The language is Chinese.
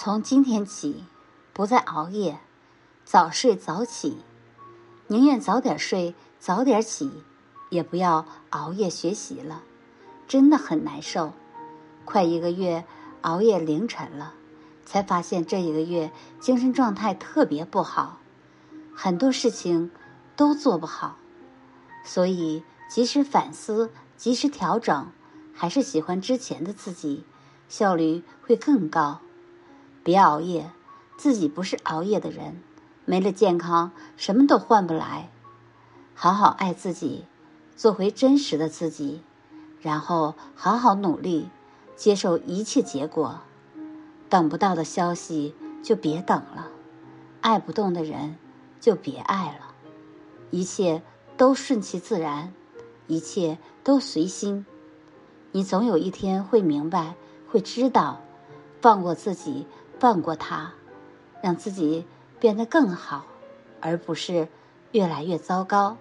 从今天起，不再熬夜，早睡早起，宁愿早点睡早点起，也不要熬夜学习了，真的很难受。快一个月熬夜凌晨了，才发现这一个月精神状态特别不好，很多事情都做不好，所以及时反思，及时调整，还是喜欢之前的自己，效率会更高。别熬夜，自己不是熬夜的人，没了健康，什么都换不来。好好爱自己，做回真实的自己，然后好好努力，接受一切结果。等不到的消息就别等了，爱不动的人就别爱了。一切都顺其自然，一切都随心。你总有一天会明白，会知道，放过自己。放过他，让自己变得更好，而不是越来越糟糕。